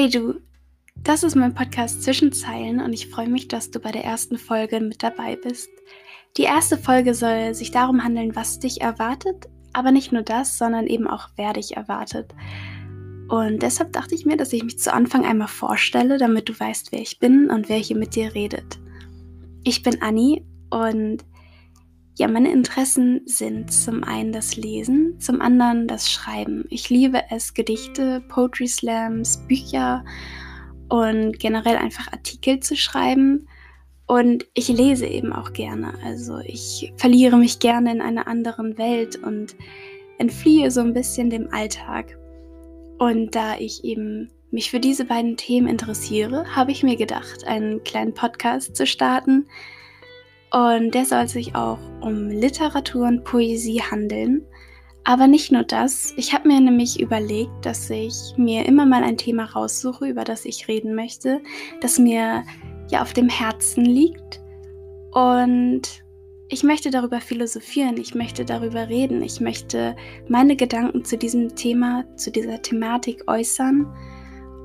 Hey du, das ist mein Podcast Zwischenzeilen und ich freue mich, dass du bei der ersten Folge mit dabei bist. Die erste Folge soll sich darum handeln, was dich erwartet, aber nicht nur das, sondern eben auch, wer dich erwartet. Und deshalb dachte ich mir, dass ich mich zu Anfang einmal vorstelle, damit du weißt, wer ich bin und wer hier mit dir redet. Ich bin Anni und ja, meine Interessen sind zum einen das Lesen, zum anderen das Schreiben. Ich liebe es, Gedichte, Poetry Slams, Bücher und generell einfach Artikel zu schreiben. Und ich lese eben auch gerne. Also ich verliere mich gerne in einer anderen Welt und entfliehe so ein bisschen dem Alltag. Und da ich eben mich für diese beiden Themen interessiere, habe ich mir gedacht, einen kleinen Podcast zu starten, und der soll sich auch um Literatur und Poesie handeln. Aber nicht nur das. Ich habe mir nämlich überlegt, dass ich mir immer mal ein Thema raussuche, über das ich reden möchte, das mir ja auf dem Herzen liegt. Und ich möchte darüber philosophieren, ich möchte darüber reden, ich möchte meine Gedanken zu diesem Thema, zu dieser Thematik äußern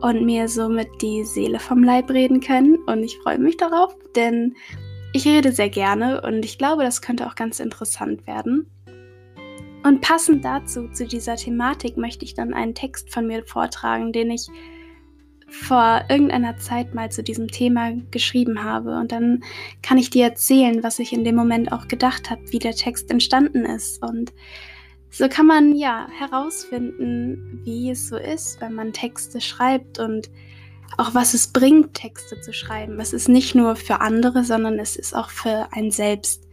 und mir somit die Seele vom Leib reden können. Und ich freue mich darauf, denn ich rede sehr gerne und ich glaube, das könnte auch ganz interessant werden. Und passend dazu, zu dieser Thematik, möchte ich dann einen Text von mir vortragen, den ich vor irgendeiner Zeit mal zu diesem Thema geschrieben habe. Und dann kann ich dir erzählen, was ich in dem Moment auch gedacht habe, wie der Text entstanden ist. Und so kann man ja herausfinden, wie es so ist, wenn man Texte schreibt und auch was es bringt, Texte zu schreiben. Es ist nicht nur für andere, sondern es ist auch für einen selbst.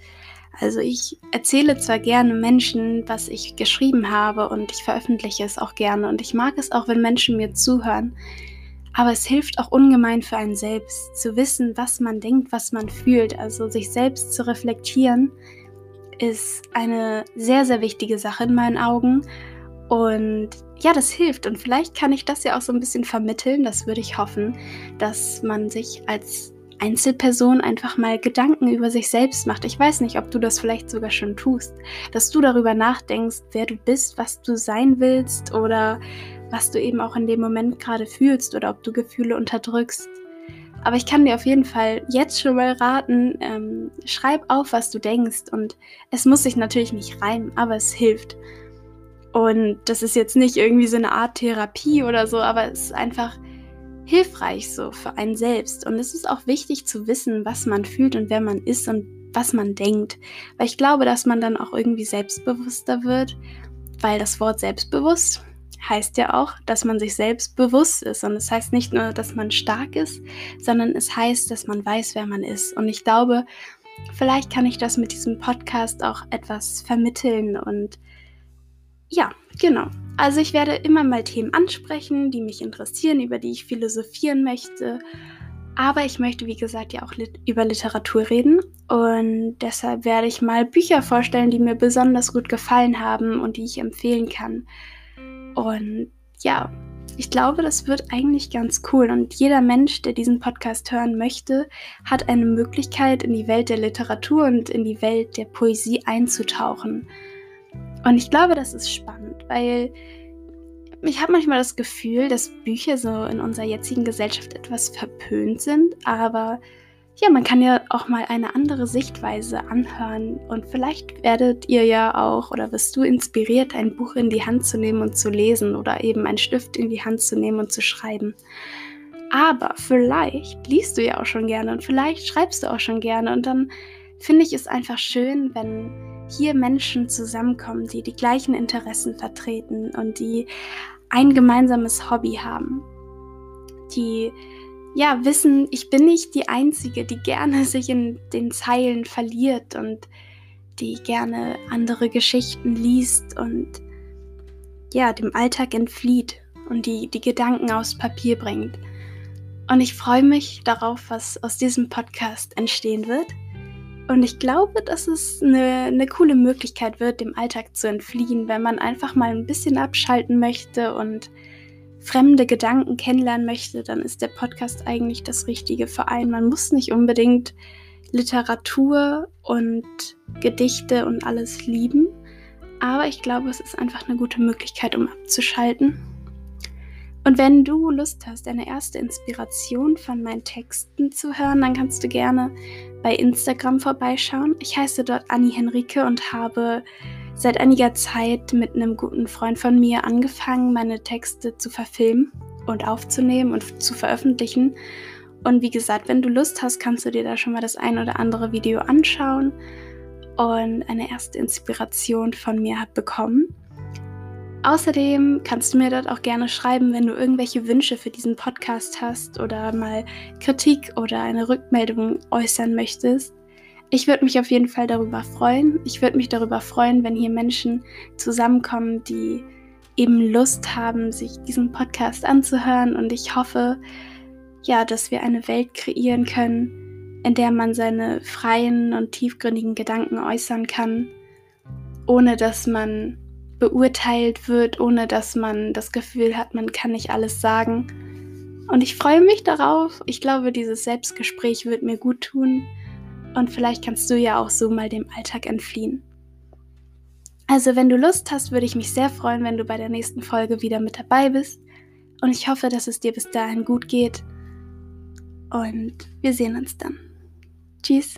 Also ich erzähle zwar gerne Menschen, was ich geschrieben habe und ich veröffentliche es auch gerne und ich mag es auch, wenn Menschen mir zuhören. Aber es hilft auch ungemein für einen selbst, zu wissen, was man denkt, was man fühlt. Also sich selbst zu reflektieren, ist eine sehr, sehr wichtige Sache in meinen Augen. Und ja, das hilft. Und vielleicht kann ich das ja auch so ein bisschen vermitteln. Das würde ich hoffen, dass man sich als Einzelperson einfach mal Gedanken über sich selbst macht. Ich weiß nicht, ob du das vielleicht sogar schon tust, dass du darüber nachdenkst, wer du bist, was du sein willst oder was du eben auch in dem Moment gerade fühlst oder ob du Gefühle unterdrückst. Aber ich kann dir auf jeden Fall jetzt schon mal raten, ähm, schreib auf, was du denkst. Und es muss sich natürlich nicht reimen, aber es hilft. Und das ist jetzt nicht irgendwie so eine Art Therapie oder so, aber es ist einfach hilfreich so für einen selbst. Und es ist auch wichtig zu wissen, was man fühlt und wer man ist und was man denkt. Weil ich glaube, dass man dann auch irgendwie selbstbewusster wird, weil das Wort selbstbewusst heißt ja auch, dass man sich selbst bewusst ist. Und es das heißt nicht nur, dass man stark ist, sondern es heißt, dass man weiß, wer man ist. Und ich glaube, vielleicht kann ich das mit diesem Podcast auch etwas vermitteln und ja, genau. Also ich werde immer mal Themen ansprechen, die mich interessieren, über die ich philosophieren möchte. Aber ich möchte, wie gesagt, ja auch lit über Literatur reden. Und deshalb werde ich mal Bücher vorstellen, die mir besonders gut gefallen haben und die ich empfehlen kann. Und ja, ich glaube, das wird eigentlich ganz cool. Und jeder Mensch, der diesen Podcast hören möchte, hat eine Möglichkeit, in die Welt der Literatur und in die Welt der Poesie einzutauchen. Und ich glaube, das ist spannend, weil ich habe manchmal das Gefühl, dass Bücher so in unserer jetzigen Gesellschaft etwas verpönt sind, aber ja, man kann ja auch mal eine andere Sichtweise anhören und vielleicht werdet ihr ja auch oder wirst du inspiriert, ein Buch in die Hand zu nehmen und zu lesen oder eben einen Stift in die Hand zu nehmen und zu schreiben. Aber vielleicht liest du ja auch schon gerne und vielleicht schreibst du auch schon gerne und dann finde ich es einfach schön, wenn hier Menschen zusammenkommen, die die gleichen Interessen vertreten und die ein gemeinsames Hobby haben. Die ja wissen, ich bin nicht die Einzige, die gerne sich in den Zeilen verliert und die gerne andere Geschichten liest und ja, dem Alltag entflieht und die die Gedanken aufs Papier bringt. Und ich freue mich darauf, was aus diesem Podcast entstehen wird. Und ich glaube, dass es eine, eine coole Möglichkeit wird, dem Alltag zu entfliehen, wenn man einfach mal ein bisschen abschalten möchte und fremde Gedanken kennenlernen möchte, dann ist der Podcast eigentlich das Richtige für einen. Man muss nicht unbedingt Literatur und Gedichte und alles lieben, aber ich glaube, es ist einfach eine gute Möglichkeit, um abzuschalten. Und wenn du Lust hast, eine erste Inspiration von meinen Texten zu hören, dann kannst du gerne bei Instagram vorbeischauen. Ich heiße dort Annie Henrike und habe seit einiger Zeit mit einem guten Freund von mir angefangen, meine Texte zu verfilmen und aufzunehmen und zu veröffentlichen. Und wie gesagt, wenn du Lust hast, kannst du dir da schon mal das ein oder andere Video anschauen und eine erste Inspiration von mir bekommen. Außerdem kannst du mir dort auch gerne schreiben, wenn du irgendwelche Wünsche für diesen Podcast hast oder mal Kritik oder eine Rückmeldung äußern möchtest. Ich würde mich auf jeden Fall darüber freuen. Ich würde mich darüber freuen, wenn hier Menschen zusammenkommen, die eben Lust haben, sich diesen Podcast anzuhören. Und ich hoffe, ja, dass wir eine Welt kreieren können, in der man seine freien und tiefgründigen Gedanken äußern kann, ohne dass man beurteilt wird, ohne dass man das Gefühl hat, man kann nicht alles sagen. Und ich freue mich darauf. Ich glaube, dieses Selbstgespräch wird mir gut tun. Und vielleicht kannst du ja auch so mal dem Alltag entfliehen. Also, wenn du Lust hast, würde ich mich sehr freuen, wenn du bei der nächsten Folge wieder mit dabei bist. Und ich hoffe, dass es dir bis dahin gut geht. Und wir sehen uns dann. Tschüss.